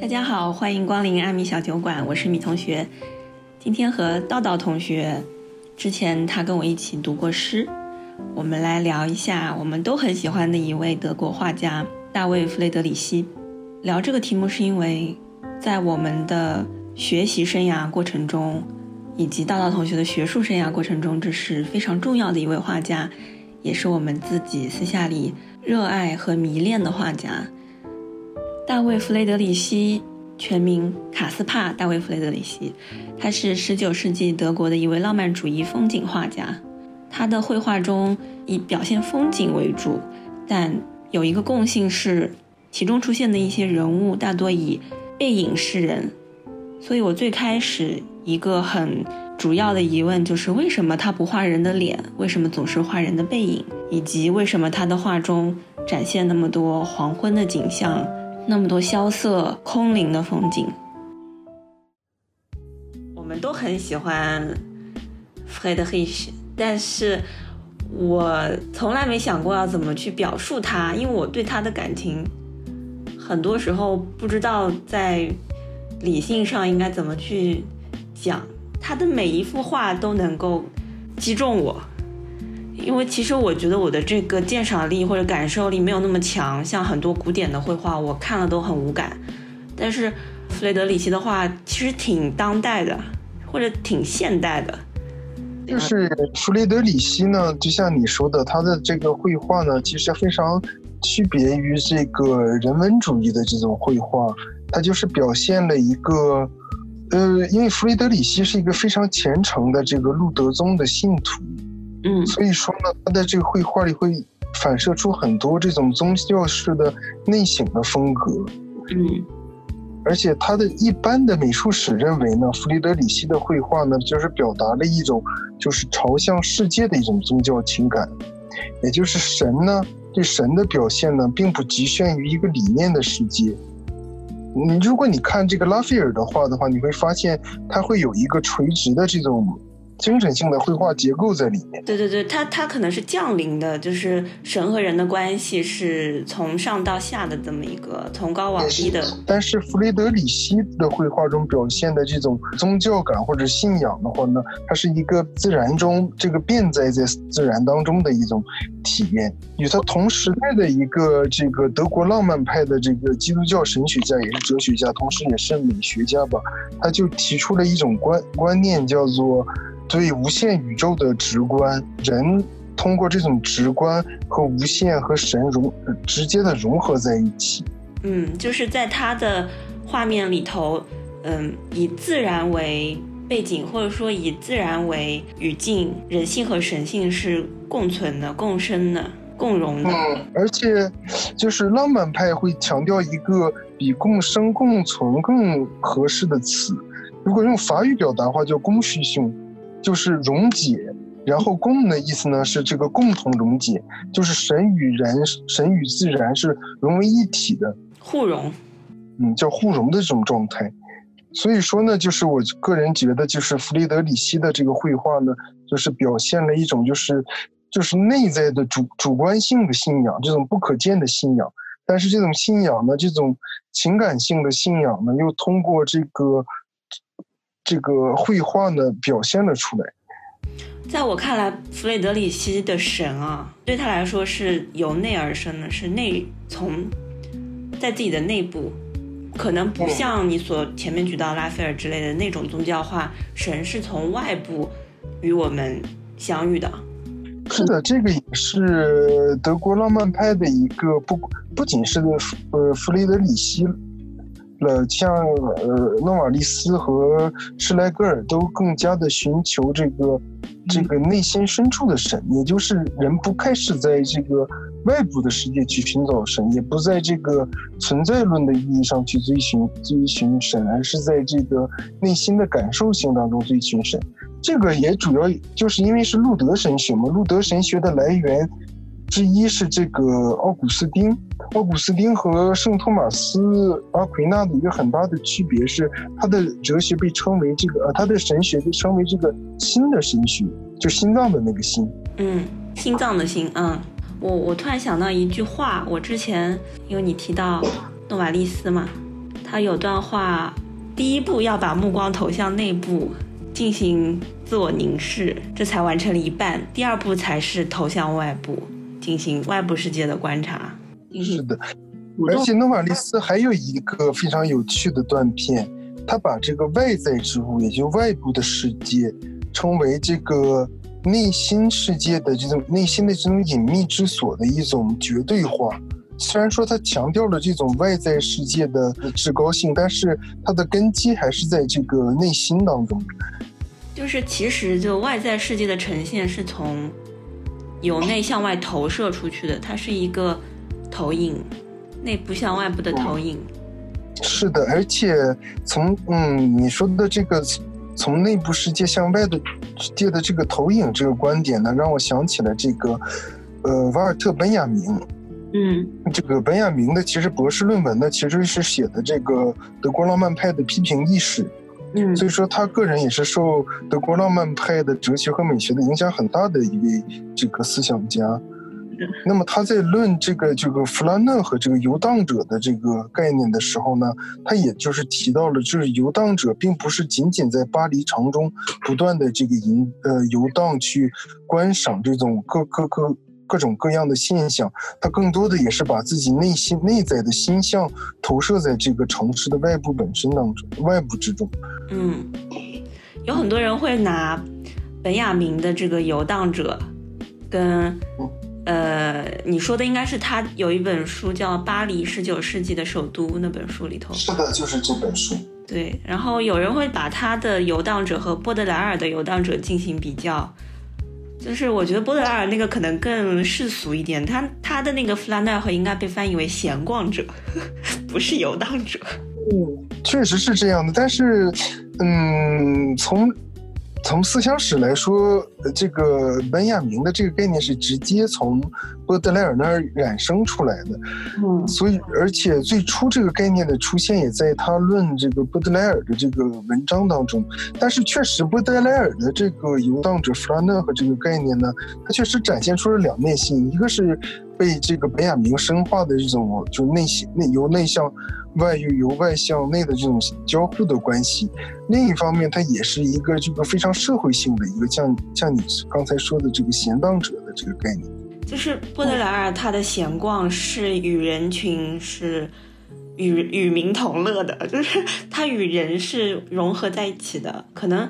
大家好，欢迎光临阿米小酒馆，我是米同学。今天和道道同学，之前他跟我一起读过诗，我们来聊一下我们都很喜欢的一位德国画家大卫·弗雷德里希。聊这个题目是因为，在我们的学习生涯过程中，以及道道同学的学术生涯过程中，这是非常重要的一位画家，也是我们自己私下里热爱和迷恋的画家。大卫·弗雷德里希，全名卡斯帕·大卫·弗雷德里希，他是19世纪德国的一位浪漫主义风景画家。他的绘画中以表现风景为主，但有一个共性是，其中出现的一些人物大多以背影示人。所以我最开始一个很主要的疑问就是：为什么他不画人的脸？为什么总是画人的背影？以及为什么他的画中展现那么多黄昏的景象？那么多萧瑟空灵的风景，我们都很喜欢 f r e d r i c h 但是我从来没想过要怎么去表述他，因为我对他的感情，很多时候不知道在理性上应该怎么去讲。他的每一幅画都能够击中我。因为其实我觉得我的这个鉴赏力或者感受力没有那么强，像很多古典的绘画，我看了都很无感。但是弗雷德里希的画其实挺当代的，或者挺现代的。就是弗雷德里希呢，就像你说的，他的这个绘画呢，其实非常区别于这个人文主义的这种绘画，他就是表现了一个，呃，因为弗雷德里希是一个非常虔诚的这个路德宗的信徒。嗯，所以说呢，他在这个绘画里会反射出很多这种宗教式的内省的风格。嗯，而且他的一般的美术史认为呢，弗里德里希的绘画呢，就是表达了一种就是朝向世界的一种宗教情感，也就是神呢，对神的表现呢，并不局限于一个理念的世界。你如果你看这个拉斐尔的画的话，你会发现他会有一个垂直的这种。精神性的绘画结构在里面。对对对，它它可能是降临的，就是神和人的关系是从上到下的这么一个从高往低的。但是弗雷德里希的绘画中表现的这种宗教感或者信仰的话呢，它是一个自然中这个变在在自然当中的一种体验。与他同时代的一个这个德国浪漫派的这个基督教神学家也是哲学家，同时也是美学家吧，他就提出了一种观观念，叫做。对无限宇宙的直观，人通过这种直观和无限和神融直接的融合在一起。嗯，就是在他的画面里头，嗯，以自然为背景，或者说以自然为语境，人性和神性是共存的、共生的、共融的。嗯，而且就是浪漫派会强调一个比共生共存更合适的词，如果用法语表达的话，叫公序性。就是溶解，然后共的意思呢是这个共同溶解，就是神与人、神与自然是融为一体的，互融，嗯，叫互融的这种状态。所以说呢，就是我个人觉得，就是弗雷德里希的这个绘画呢，就是表现了一种就是就是内在的主主观性的信仰，这种不可见的信仰。但是这种信仰呢，这种情感性的信仰呢，又通过这个。这个绘画呢，表现了出来。在我看来，弗雷德里希的神啊，对他来说是由内而生的，是内从在自己的内部，可能不像你所前面举到拉斐尔之类的那种宗教化，神是从外部与我们相遇的。是的，这个也是德国浪漫派的一个不不仅是呃弗雷德里希。了，像呃诺瓦利斯和施莱格尔都更加的寻求这个这个内心深处的神，也就是人不开始在这个外部的世界去寻找神，也不在这个存在论的意义上去追寻追寻神，而是在这个内心的感受性当中追寻神。这个也主要就是因为是路德神学嘛，路德神学的来源。之一是这个奥古斯丁，奥古斯丁和圣托马斯阿奎那的一个很大的区别是，他的哲学被称为这个，呃，他的神学被称为这个心的神学，就心脏的那个心。嗯，心脏的心。嗯，我我突然想到一句话，我之前因为你提到诺瓦利斯嘛，他有段话，第一步要把目光投向内部，进行自我凝视，这才完成了一半。第二步才是投向外部，进行外部世界的观察。是的，而且诺瓦利斯还有一个非常有趣的断片，他把这个外在之物，也就外部的世界，称为这个内心世界的这种内心的这种隐秘之所的一种绝对化。虽然说他强调了这种外在世界的至高性，但是它的根基还是在这个内心当中。就是其实就外在世界的呈现是从由内向外投射出去的，它是一个投影，内部向外部的投影。是的，而且从嗯你说的这个从内部世界向外的世界的这个投影这个观点呢，让我想起了这个呃瓦尔特本雅明。嗯，这个本雅明的其实博士论文呢，其实是写的这个德国浪漫派的批评意识。嗯，所以说他个人也是受德国浪漫派的哲学和美学的影响很大的一位这个思想家。那么他在论这个这个弗兰嫩和这个游荡者的这个概念的时候呢，他也就是提到了，就是游荡者并不是仅仅在巴黎城中不断的这个游呃游荡去观赏这种各各各。各种各样的现象，它更多的也是把自己内心内在的心象投射在这个城市的外部本身当中，外部之中。嗯，有很多人会拿本雅明的这个游荡者，跟呃你说的应该是他有一本书叫《巴黎十九世纪的首都》那本书里头。是的，就是这本书。对，然后有人会把他的游荡者和波德莱尔的游荡者进行比较。就是我觉得波德莱尔那个可能更世俗一点，他他的那个弗拉奈尔应该被翻译为闲逛者，不是游荡者。嗯，确实是这样的，但是，嗯，从。从思想史来说，这个本雅明的这个概念是直接从波德莱尔那儿衍生出来的。嗯，所以而且最初这个概念的出现也在他论这个波德莱尔的这个文章当中。但是确实，波德莱尔的这个游荡者弗拉讷和这个概念呢，它确实展现出了两面性，一个是被这个本雅明深化的这种就内心内由内向。外又由外向内的这种交互的关系，另一方面，它也是一个这个非常社会性的一个像像你刚才说的这个闲荡者的这个概念。就是波德莱尔他的闲逛是与人群是与与民同乐的，就是他与人是融合在一起的。可能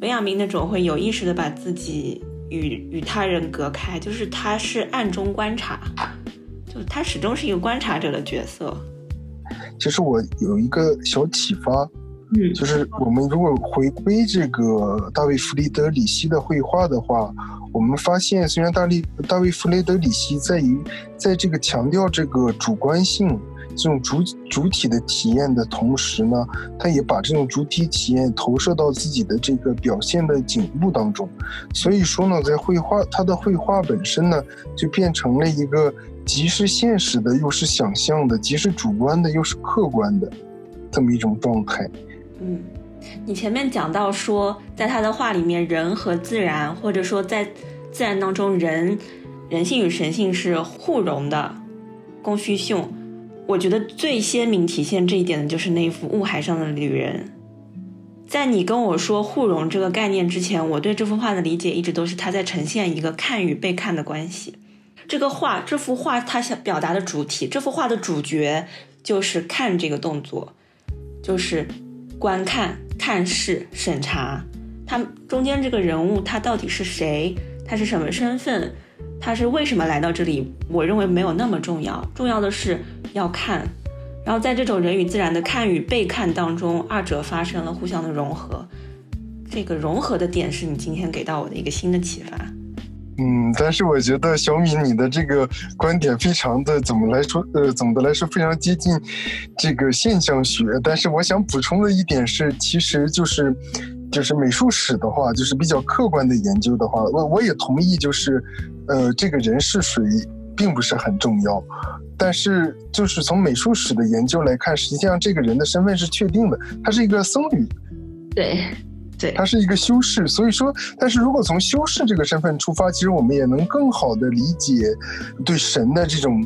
本雅明那种会有意识的把自己与与他人隔开，就是他是暗中观察，就他始终是一个观察者的角色。其实我有一个小启发，嗯，就是我们如果回归这个大卫弗雷德里希的绘画的话，我们发现虽然大力大卫弗雷德里希在于在这个强调这个主观性这种主主体的体验的同时呢，他也把这种主体体验投射到自己的这个表现的景物当中，所以说呢，在绘画他的绘画本身呢，就变成了一个。既是现实的，又是想象的；既是主观的，又是客观的，这么一种状态。嗯，你前面讲到说，在他的画里面，人和自然，或者说在自然当中，人人性与神性是互融的。供需性，我觉得最鲜明体现这一点的就是那一幅雾海上的旅人。在你跟我说互融这个概念之前，我对这幅画的理解一直都是他在呈现一个看与被看的关系。这个画，这幅画，它想表达的主体，这幅画的主角就是看这个动作，就是观看、看视、审查。他中间这个人物，他到底是谁？他是什么身份？他是为什么来到这里？我认为没有那么重要，重要的是要看。然后在这种人与自然的看与被看当中，二者发生了互相的融合。这个融合的点是你今天给到我的一个新的启发。嗯，但是我觉得小米你的这个观点非常的怎么来说？呃，总的来说非常接近这个现象学。但是我想补充的一点是，其实就是就是美术史的话，就是比较客观的研究的话，我我也同意，就是呃，这个人是谁并不是很重要。但是就是从美术史的研究来看，实际上这个人的身份是确定的，他是一个僧侣。对。它是一个修饰，所以说，但是如果从修饰这个身份出发，其实我们也能更好的理解对神的这种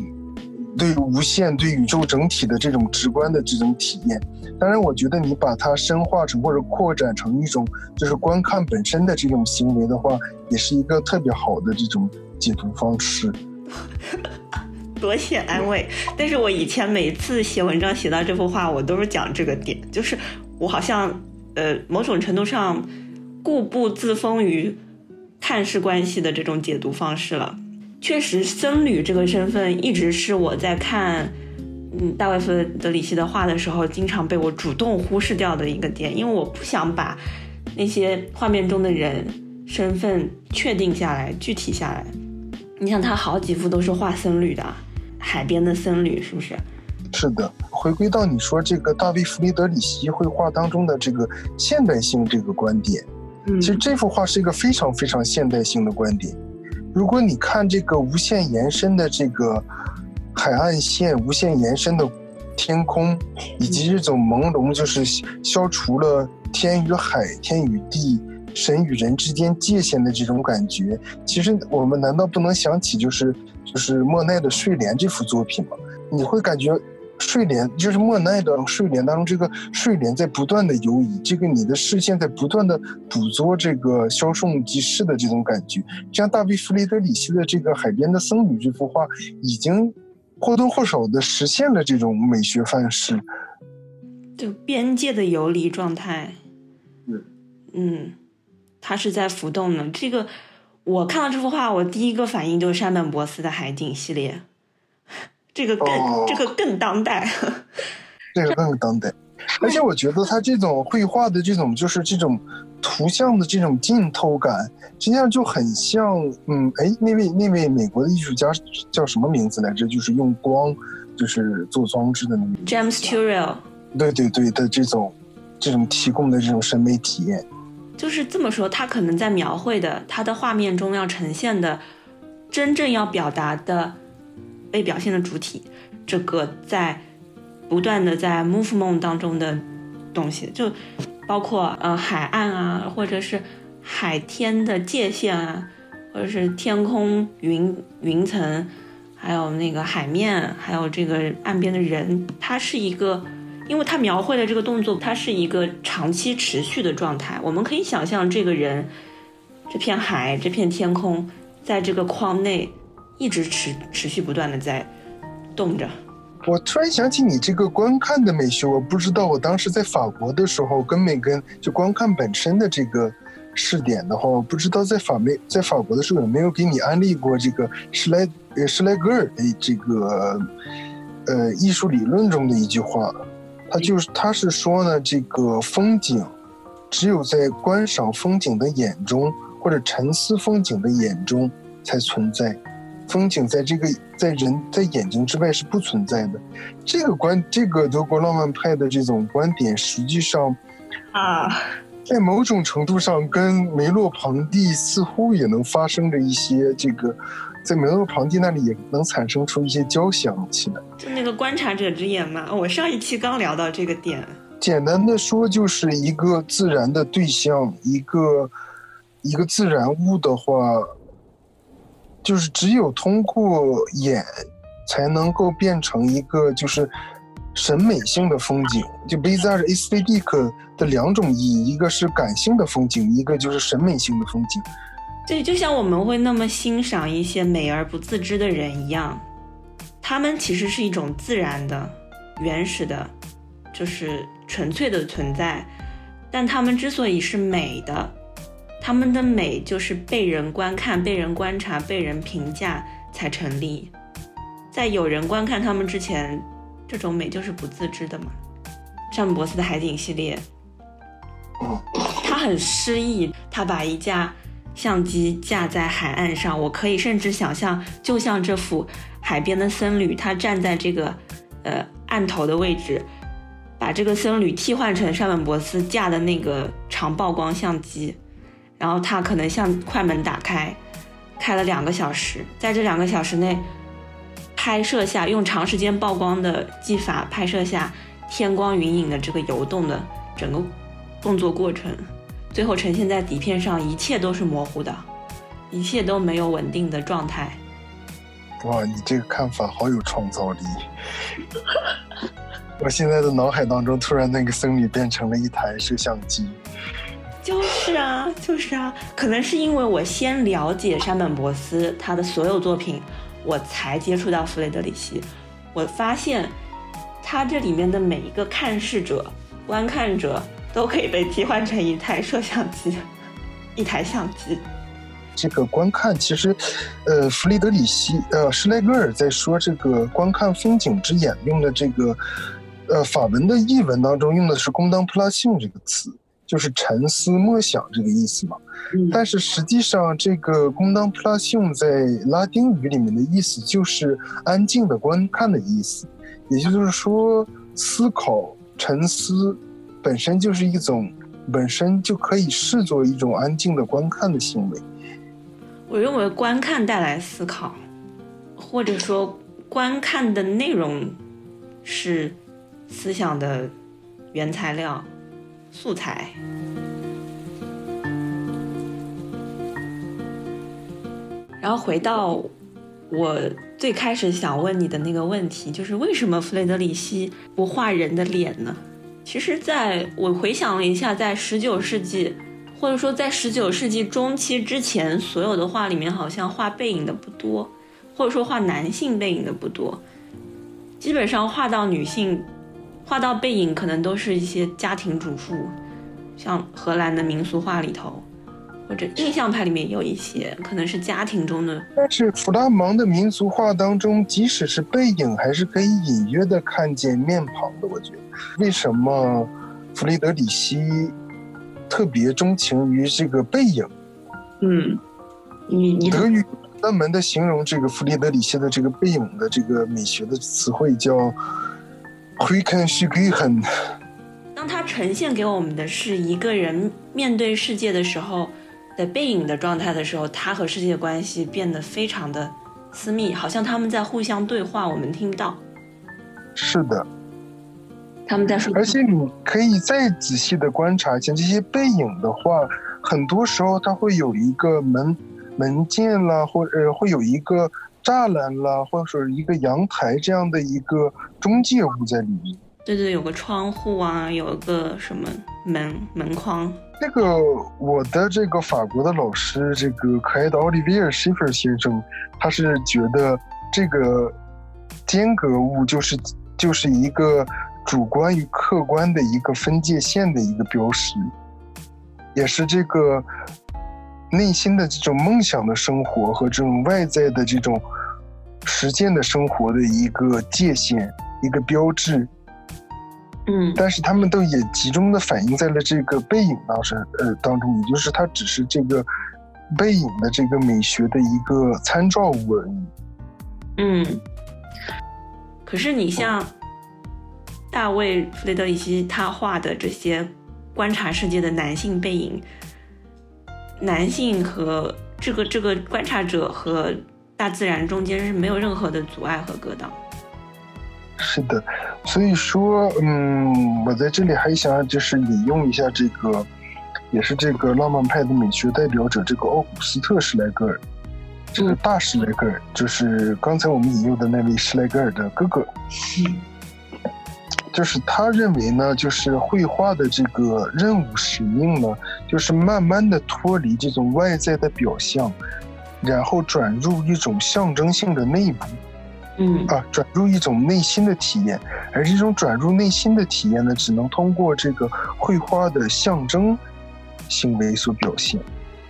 对无限、对宇宙整体的这种直观的这种体验。当然，我觉得你把它深化成或者扩展成一种就是观看本身的这种行为的话，也是一个特别好的这种解读方式。多谢安慰，但是我以前每次写文章写到这幅画，我都是讲这个点，就是我好像呃某种程度上固步自封于探视关系的这种解读方式了。确实，僧侣这个身份一直是我在看嗯大卫弗德里希的画的时候，经常被我主动忽视掉的一个点，因为我不想把那些画面中的人身份确定下来、具体下来。你想，他好几幅都是画僧侣的，海边的僧侣，是不是？是的。回归到你说这个大卫弗里德里希绘画当中的这个现代性这个观点，嗯，其实这幅画是一个非常非常现代性的观点。如果你看这个无限延伸的这个海岸线，无限延伸的天空，以及这种朦胧，就是消除了天与海、天与地。神与人之间界限的这种感觉，其实我们难道不能想起就是就是莫奈的睡莲这幅作品吗？你会感觉睡莲就是莫奈的睡莲当中，这个睡莲在不断的游移，这个你的视线在不断的捕捉这个消送即逝的这种感觉。像大卫弗雷德里希的这个海边的僧侣这幅画，已经或多或少的实现了这种美学范式，就边界的游离状态。嗯嗯。它是在浮动的。这个我看到这幅画，我第一个反应就是山本博斯的海景系列，这个更这个更当代，这个更当代。而且我觉得他这种绘画的这种就是这种图像的这种浸透感，实际上就很像，嗯，哎，那位那位美国的艺术家叫什么名字来着？就是用光就是做装置的那个 James Turrell。对对对的这种这种提供的这种审美体验。就是这么说，他可能在描绘的他的画面中要呈现的，真正要表达的被表现的主体，这个在不断的在 movement 当中的东西，就包括呃海岸啊，或者是海天的界限啊，或者是天空云云层，还有那个海面，还有这个岸边的人，它是一个。因为他描绘的这个动作，它是一个长期持续的状态。我们可以想象，这个人、这片海、这片天空，在这个框内一直持持续不断的在动着。我突然想起你这个观看的美学，我不知道我当时在法国的时候，跟美跟就观看本身的这个试点的话，我不知道在法美在法国的时候有没有给你安利过这个施莱呃施莱格尔的这个呃艺术理论中的一句话。他就是，他是说呢，这个风景，只有在观赏风景的眼中，或者沉思风景的眼中才存在，风景在这个在人在眼睛之外是不存在的。这个观，这个德国浪漫派的这种观点，实际上，啊，在某种程度上跟梅洛庞蒂似乎也能发生着一些这个。在梅洛庞蒂那里也能产生出一些交响起来，就那个观察者之眼嘛。我上一期刚聊到这个点。简单的说，就是一个自然的对象，一个一个自然物的话，就是只有通过眼，才能够变成一个就是审美性的风景。就 b i z a r r aesthetic 的两种意义，一个是感性的风景，一个就是审美性的风景。对，就像我们会那么欣赏一些美而不自知的人一样，他们其实是一种自然的、原始的，就是纯粹的存在。但他们之所以是美的，他们的美就是被人观看、被人观察、被人评价才成立。在有人观看他们之前，这种美就是不自知的嘛。詹姆伯斯的海景系列，他很诗意，他把一架。相机架在海岸上，我可以甚至想象，就像这幅海边的僧侣，他站在这个呃岸头的位置，把这个僧侣替换成山本博斯架的那个长曝光相机，然后他可能像快门打开，开了两个小时，在这两个小时内拍摄下用长时间曝光的技法拍摄下天光云影的这个游动的整个动作过程。最后呈现在底片上，一切都是模糊的，一切都没有稳定的状态。哇，你这个看法好有创造力！我现在的脑海当中突然那个僧侣变成了一台摄像机。就是啊，就是啊，可能是因为我先了解山本博斯他的所有作品，我才接触到弗雷德里希。我发现他这里面的每一个看视者、观看者都可以被替换成一台摄像机，一台相机。这个观看其实，呃，弗里德里希，呃，施莱格尔在说这个观看风景之眼用的这个，呃，法文的译文当中用的是“宫当普拉性”这个词，就是沉思默想这个意思嘛。但是实际上，这个“宫当普拉性”在拉丁语里面的意思就是安静的观看的意思，也就是说，思考、沉思本身就是一种，本身就可以视作一种安静的观看的行为。我认为观看带来思考，或者说观看的内容是思想的原材料、素材。然后回到我最开始想问你的那个问题，就是为什么弗雷德里希不画人的脸呢？其实，在我回想了一下，在十九世纪。或者说，在十九世纪中期之前，所有的画里面好像画背影的不多，或者说画男性背影的不多，基本上画到女性，画到背影可能都是一些家庭主妇，像荷兰的民俗画里头，或者印象派里面有一些可能是家庭中的。但是弗拉芒的民俗画当中，即使是背影，还是可以隐约的看见面庞的。我觉得，为什么弗里德里希？特别钟情于这个背影，嗯，你你德语专门的形容这个弗里德里希的这个背影的这个美学的词汇叫“ k e n s h i g 当他呈现给我们的是一个人面对世界的时候的背影的状态的时候，他和世界关系变得非常的私密，好像他们在互相对话，我们听不到。是的。他们在说，而且你可以再仔细的观察一下这些背影的话，很多时候它会有一个门门键啦，或者会有一个栅栏啦，或者说一个阳台这样的一个中介物在里面。对对，有个窗户啊，有一个什么门门框。这个我的这个法国的老师，这个可爱的奥利维尔·希弗先生，他是觉得这个间隔物就是就是一个。主观与客观的一个分界线的一个标识，也是这个内心的这种梦想的生活和这种外在的这种实践的生活的一个界限、一个标志。嗯，但是他们都也集中的反映在了这个背影当中，呃，当中，也就是它只是这个背影的这个美学的一个参照物而已。嗯，可是你像。大卫·弗雷德里希他画的这些观察世界的男性背影，男性和这个这个观察者和大自然中间是没有任何的阻碍和隔挡。是的，所以说，嗯，我在这里还想就是引用一下这个，也是这个浪漫派的美学代表者这个奥古斯特·施莱格尔，这个大施莱格尔就是刚才我们引用的那位施莱格尔的哥哥。就是他认为呢，就是绘画的这个任务使命呢，就是慢慢的脱离这种外在的表象，然后转入一种象征性的内部，嗯啊，转入一种内心的体验，而这种转入内心的体验呢，只能通过这个绘画的象征行为所表现。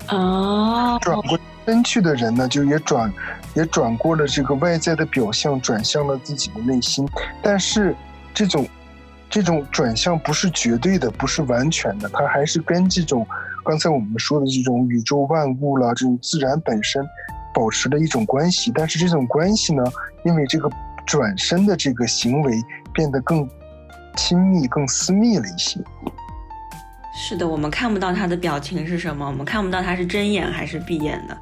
啊，转过身去的人呢，就也转，也转过了这个外在的表象，转向了自己的内心，但是。这种，这种转向不是绝对的，不是完全的，它还是跟这种刚才我们说的这种宇宙万物啦，这种自然本身保持了一种关系。但是这种关系呢，因为这个转身的这个行为变得更亲密、更私密了一些。是的，我们看不到他的表情是什么，我们看不到他是睁眼还是闭眼的，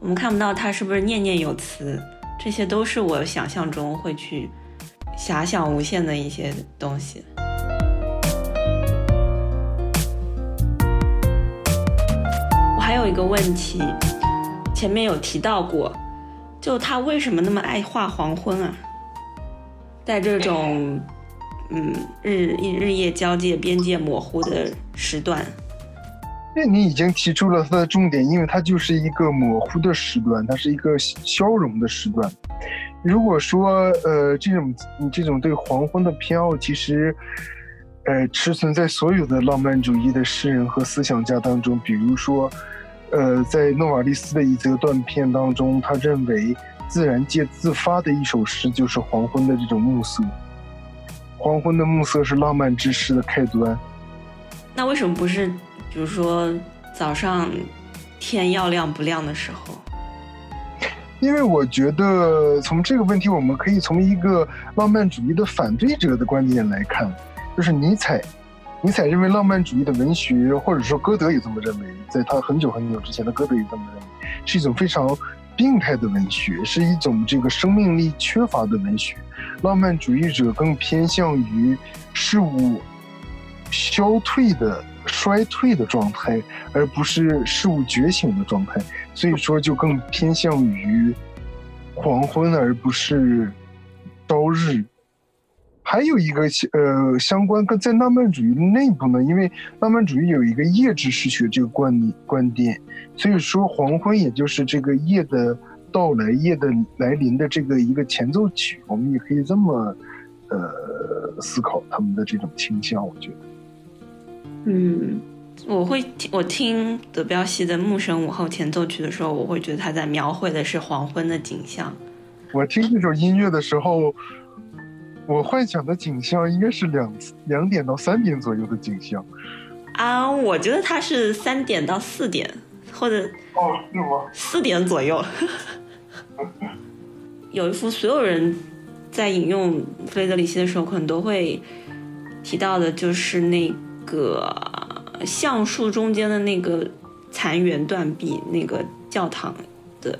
我们看不到他是不是念念有词，这些都是我想象中会去。遐想无限的一些东西。我还有一个问题，前面有提到过，就他为什么那么爱画黄昏啊？在这种嗯日日夜交界、边界模糊的时段，那你已经提出了它的重点，因为它就是一个模糊的时段，它是一个消融的时段。如果说呃这种这种对黄昏的偏好，其实呃持存在所有的浪漫主义的诗人和思想家当中，比如说。呃，在诺瓦利斯的一则断片当中，他认为自然界自发的一首诗就是黄昏的这种暮色。黄昏的暮色是浪漫之诗的开端。那为什么不是，比如说早上天要亮不亮的时候？因为我觉得从这个问题，我们可以从一个浪漫主义的反对者的观点来看，就是尼采。尼采认为浪漫主义的文学，或者说歌德也这么认为，在他很久很久之前的歌德也这么认为，是一种非常病态的文学，是一种这个生命力缺乏的文学。浪漫主义者更偏向于事物消退的衰退的状态，而不是事物觉醒的状态，所以说就更偏向于黄昏，而不是朝日。还有一个呃相关跟在浪漫主义内部呢，因为浪漫主义有一个夜之诗学这个观观点，所以说黄昏也就是这个夜的到来、夜的来临的这个一个前奏曲，我们也可以这么呃思考他们的这种倾向，我觉得。嗯，我会听我听德彪西的《牧神午后》前奏曲的时候，我会觉得他在描绘的是黄昏的景象。我听这首音乐的时候。我幻想的景象应该是两两点到三点左右的景象，啊，我觉得它是三点到四点，或者哦，是吗？四点左右。有一幅所有人在引用弗雷德里希的时候可能都会提到的，就是那个橡树中间的那个残垣断壁，那个教堂的。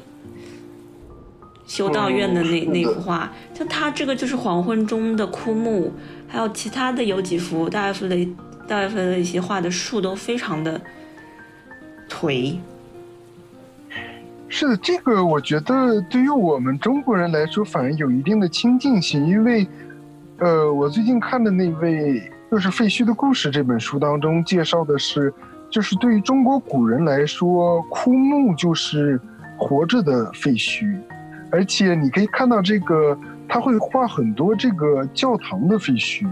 修道院的那那幅画，就他这个就是黄昏中的枯木，还有其他的有几幅大卫弗雷大卫弗雷的一些画的树都非常的颓。是的，这个我觉得对于我们中国人来说反而有一定的亲近性，因为，呃，我最近看的那位就是《废墟的故事》这本书当中介绍的是，就是对于中国古人来说，枯木就是活着的废墟。而且你可以看到，这个他会画很多这个教堂的废墟，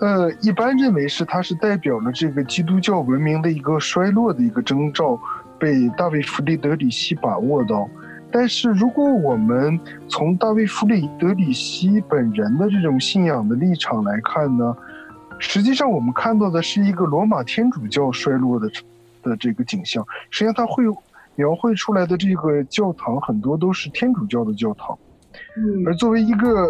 呃，一般认为是它是代表了这个基督教文明的一个衰落的一个征兆，被大卫·弗里德里希把握到。但是如果我们从大卫·弗里德里希本人的这种信仰的立场来看呢，实际上我们看到的是一个罗马天主教衰落的的这个景象。实际上，它会。描绘出来的这个教堂很多都是天主教的教堂，而作为一个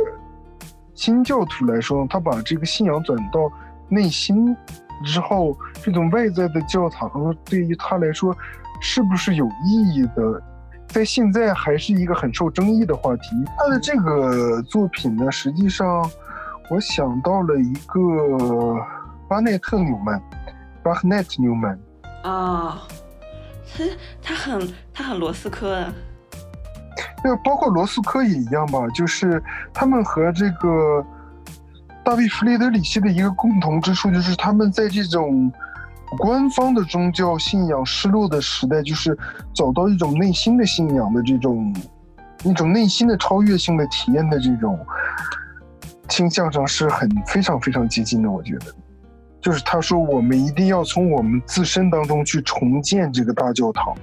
新教徒来说，他把这个信仰转到内心之后，这种外在的教堂对于他来说是不是有意义的，在现在还是一个很受争议的话题。他的这个作品呢，实际上我想到了一个巴内特纽曼，巴赫奈特纽曼啊。他他很他很罗斯科的，那包括罗斯科也一样吧，就是他们和这个大卫弗雷德里希的一个共同之处，就是他们在这种官方的宗教信仰失落的时代，就是找到一种内心的信仰的这种一种内心的超越性的体验的这种倾向上是很非常非常接近的，我觉得。就是他说，我们一定要从我们自身当中去重建这个大教堂。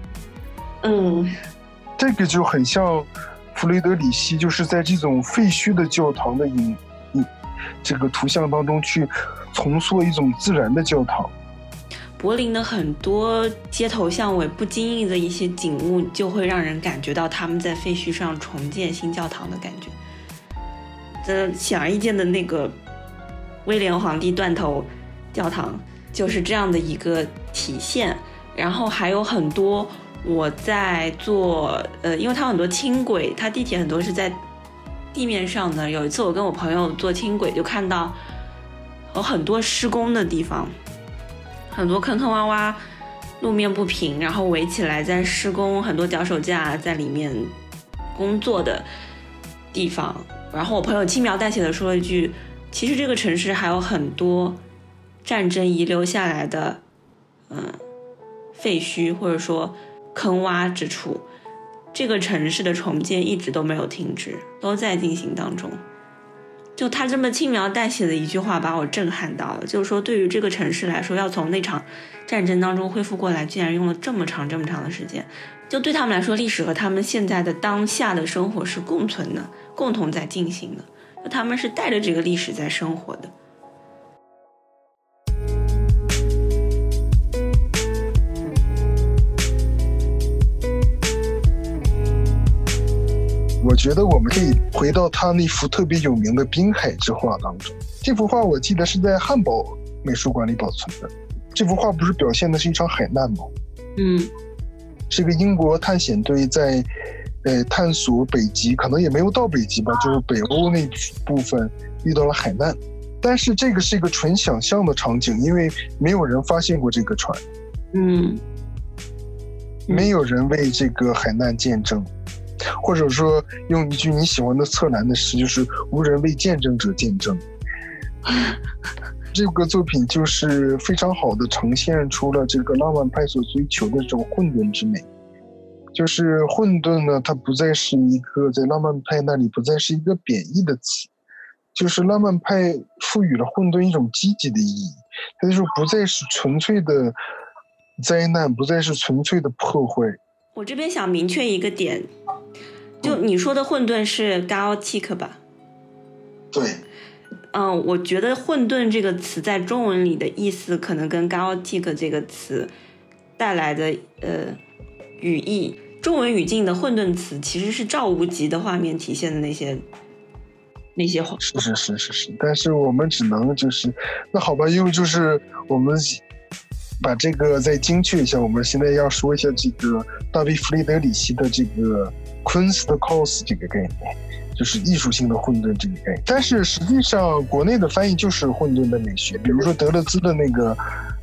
嗯，这个就很像弗雷德里希，就是在这种废墟的教堂的影影这个图像当中去重塑一种自然的教堂。柏林的很多街头巷尾不经意的一些景物，就会让人感觉到他们在废墟上重建新教堂的感觉。这显而易见的那个威廉皇帝断头。教堂就是这样的一个体现，然后还有很多我在坐，呃，因为它很多轻轨，它地铁很多是在地面上的。有一次我跟我朋友坐轻轨，就看到有很多施工的地方，很多坑坑洼洼，路面不平，然后围起来在施工，很多脚手架在里面工作的地方。然后我朋友轻描淡写的说了一句：“其实这个城市还有很多战争遗留下来的，嗯，废墟或者说坑洼之处。这个城市的重建一直都没有停止，都在进行当中。”就他这么轻描淡写的一句话，把我震撼到了。就是说，对于这个城市来说，要从那场战争当中恢复过来，竟然用了这么长、这么长的时间。就对他们来说，历史和他们现在的当下的生活是共存的，共同在进行的。就他们是带着这个历史在生活的。我觉得我们可以回到他那幅特别有名的滨海之画当中。这幅画我记得是在汉堡美术馆里保存的。这幅画不是表现的是一场海难吗？嗯，是个英国探险队在呃探索北极，可能也没有到北极吧，就是北欧那部分遇到了海难。但是这个是一个纯想象的场景，因为没有人发现过这个船，嗯，没有人为这个海难见证。或者说，用一句你喜欢的策兰的诗，就是“无人为见证者见证”。这个作品就是非常好的呈现出了这个浪漫派所追求的这种混沌之美。就是混沌呢，它不再是一个在浪漫派那里不再是一个贬义的词，就是浪漫派赋予了混沌一种积极的意义。它就是不再是纯粹的灾难，不再是纯粹的破坏。我这边想明确一个点。就你说的混沌是 Gothic 吧？对。嗯，我觉得混沌这个词在中文里的意思，可能跟 Gothic 这个词带来的呃语义，中文语境的混沌词其实是赵无极的画面体现的那些那些话。是是是是是，但是我们只能就是那好吧，因为就是我们把这个再精确一下，我们现在要说一下这个大卫弗雷德里希的这个。Kunsthaus 这个概念，就是艺术性的混沌这一概念。但是实际上，国内的翻译就是混沌的美学。比如说德勒兹的那个，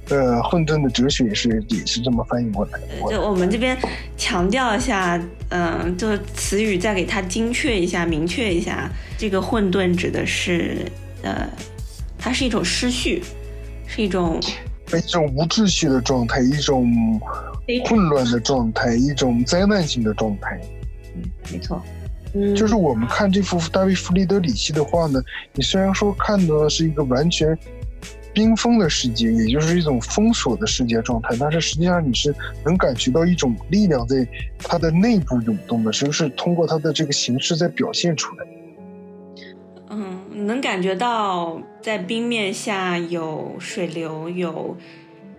呃，混沌的哲学也是也是这么翻译过来的。就我们这边强调一下，嗯，就是词语再给它精确一下、明确一下。这个混沌指的是，呃，它是一种失序，是一种一种无秩序的状态，一种混乱的状态，一种灾难性的状态。嗯没错，嗯，就是我们看这幅大卫弗里德里希的画呢，你虽然说看到的是一个完全冰封的世界，也就是一种封锁的世界状态，但是实际上你是能感觉到一种力量在它的内部涌动的，是不是通过它的这个形式在表现出来？嗯，能感觉到在冰面下有水流，有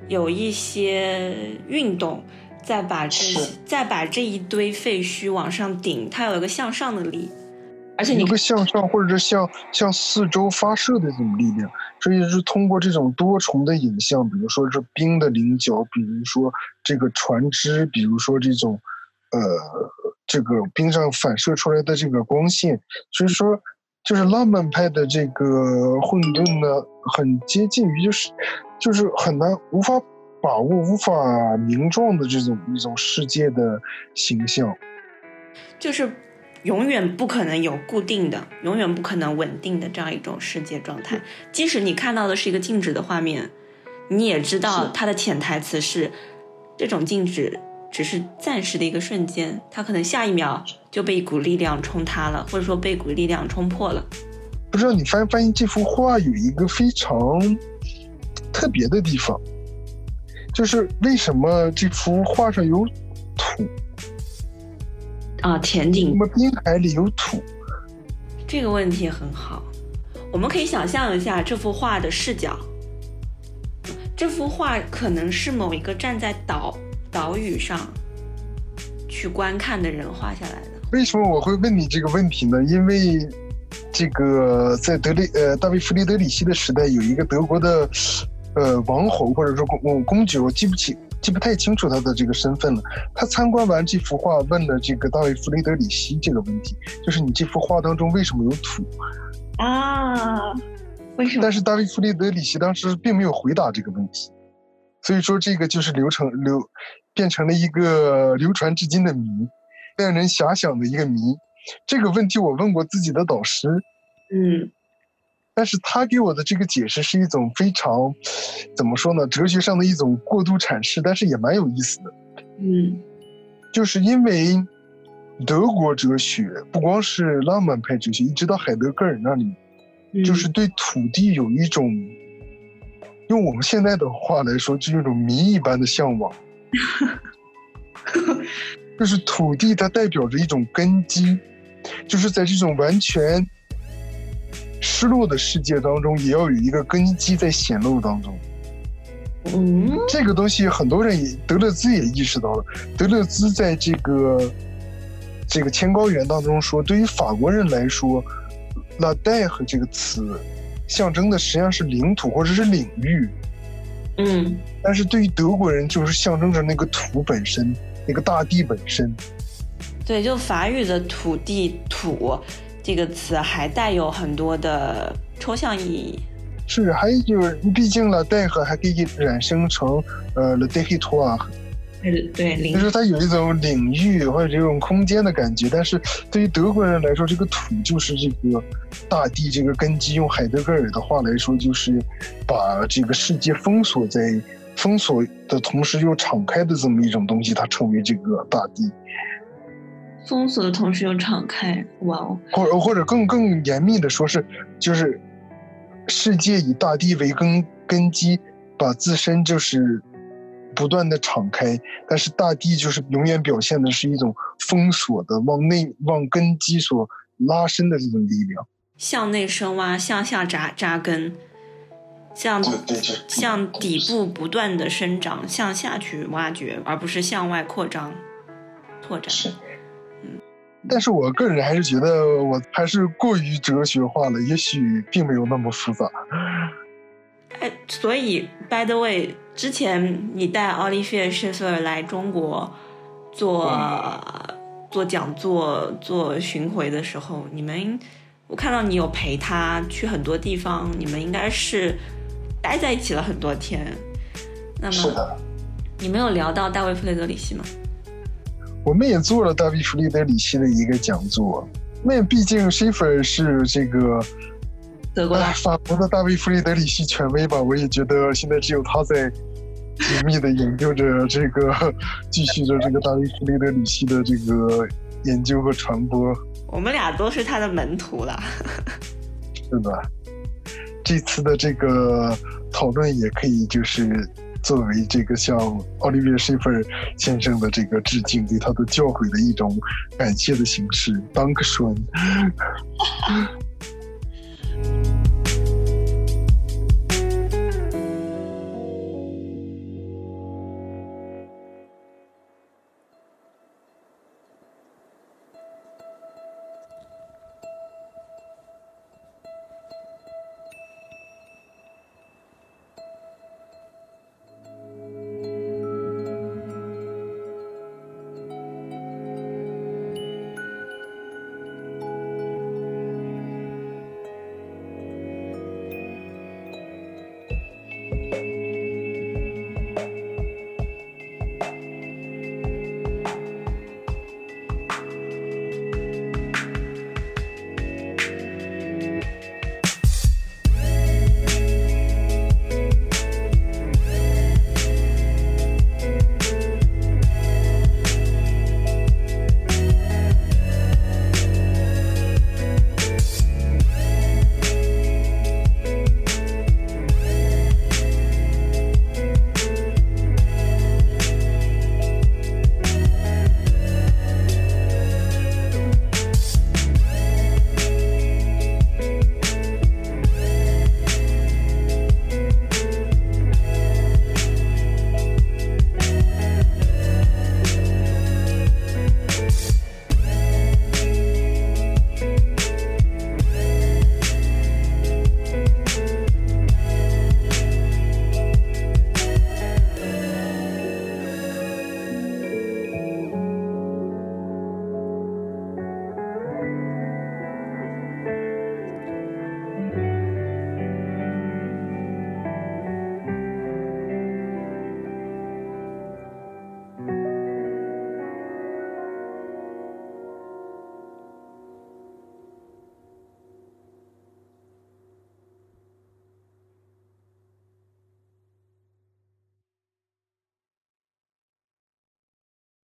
有一些运动。再把这再把这一堆废墟往上顶，它有一个向上的力，而且你有个向上或者是向向四周发射的这种力量，所以是通过这种多重的影像，比如说是冰的棱角，比如说这个船只，比如说这种呃这个冰上反射出来的这个光线，所以说就是浪漫派的这个混沌呢，很接近于就是就是很难无法。把握无法名状的这种一种世界的形象，就是永远不可能有固定的、永远不可能稳定的这样一种世界状态。即使你看到的是一个静止的画面，你也知道它的潜台词是：这种静止只是暂时的一个瞬间，它可能下一秒就被一股力量冲塌了，或者说被一股力量冲破了。不知道你发发现这幅画有一个非常特别的地方。就是为什么这幅画上有土啊？田景？什么滨海里有土？这个问题很好，我们可以想象一下这幅画的视角。这幅画可能是某一个站在岛岛屿上去观看的人画下来的。为什么我会问你这个问题呢？因为这个在德里呃大卫弗里德里希的时代，有一个德国的。呃，王侯或者说公公公爵，我记不起，记不太清楚他的这个身份了。他参观完这幅画，问了这个大卫弗雷德里希这个问题，就是你这幅画当中为什么有土啊？为什么？但是大卫弗雷德里希当时并没有回答这个问题，所以说这个就是流程流变成了一个流传至今的谜，让人遐想的一个谜。这个问题我问过自己的导师，嗯但是他给我的这个解释是一种非常怎么说呢，哲学上的一种过度阐释，但是也蛮有意思的。嗯就是因为德国哲学不光是浪漫派哲学，一直到海德格尔那里，嗯，就是对土地有一种，用我们现在的话来说，就是一种谜一般的向往。就是土地，它代表着一种根基，就是在这种完全失落的世界当中，也要有一个根基在显露当中。嗯这个东西很多人也德勒兹也意识到了。德勒兹在这个这个《千高原》当中说，对于法国人来说，“la terre” 这个词象征的实际上是领土或者是领域，嗯但是对于德国人就是象征着那个土本身，那个大地本身。对，就法语的土地土这个词还带有很多的抽象意义。是，还有就是，毕竟 “la terre” 还可以衍生成呃 “le territoire”，对对，就是它有一种领域或者这种空间的感觉，但是对于德国人来说，这个土就是这个大地这个根基。用海德格尔的话来说，就是把这个世界封锁在封锁的同时又敞开的这么一种东西，它称为这个大地，封锁的同时又敞开。哇哦，或者或者更更严密的说是，就是世界以大地为根根基，把自身就是不断的敞开，但是大地就是永远表现的是一种封锁的往内往根基所拉伸的这种力量。向内深挖，向下扎扎根，向向底部不断的生长，向下去挖掘，而不是向外扩张、拓展。是。但是我个人还是觉得我还是过于哲学化了，也许并没有那么复杂。哎，所以，by the way，之前你带奥利菲尔·谢菲尔来中国做、做讲座、做巡回的时候，你们我看到你有陪他去很多地方，你们应该是待在一起了很多天。那么，的，你们有聊到大卫·弗雷德里希吗？我们也做了大卫·弗里德里希的一个讲座。那毕竟 Schiffer 是这个德国法国的大卫·弗里德里希权威吧，我也觉得现在只有他在紧密的研究着这个，继续着这个大卫·弗里德里希的这个研究和传播。我们俩都是他的门徒了。是的，这次的这个讨论也可以就是作为这个向奥利维·谢菲尔先生的这个致敬，对他的教诲的一种感谢的形式。，Dankshun。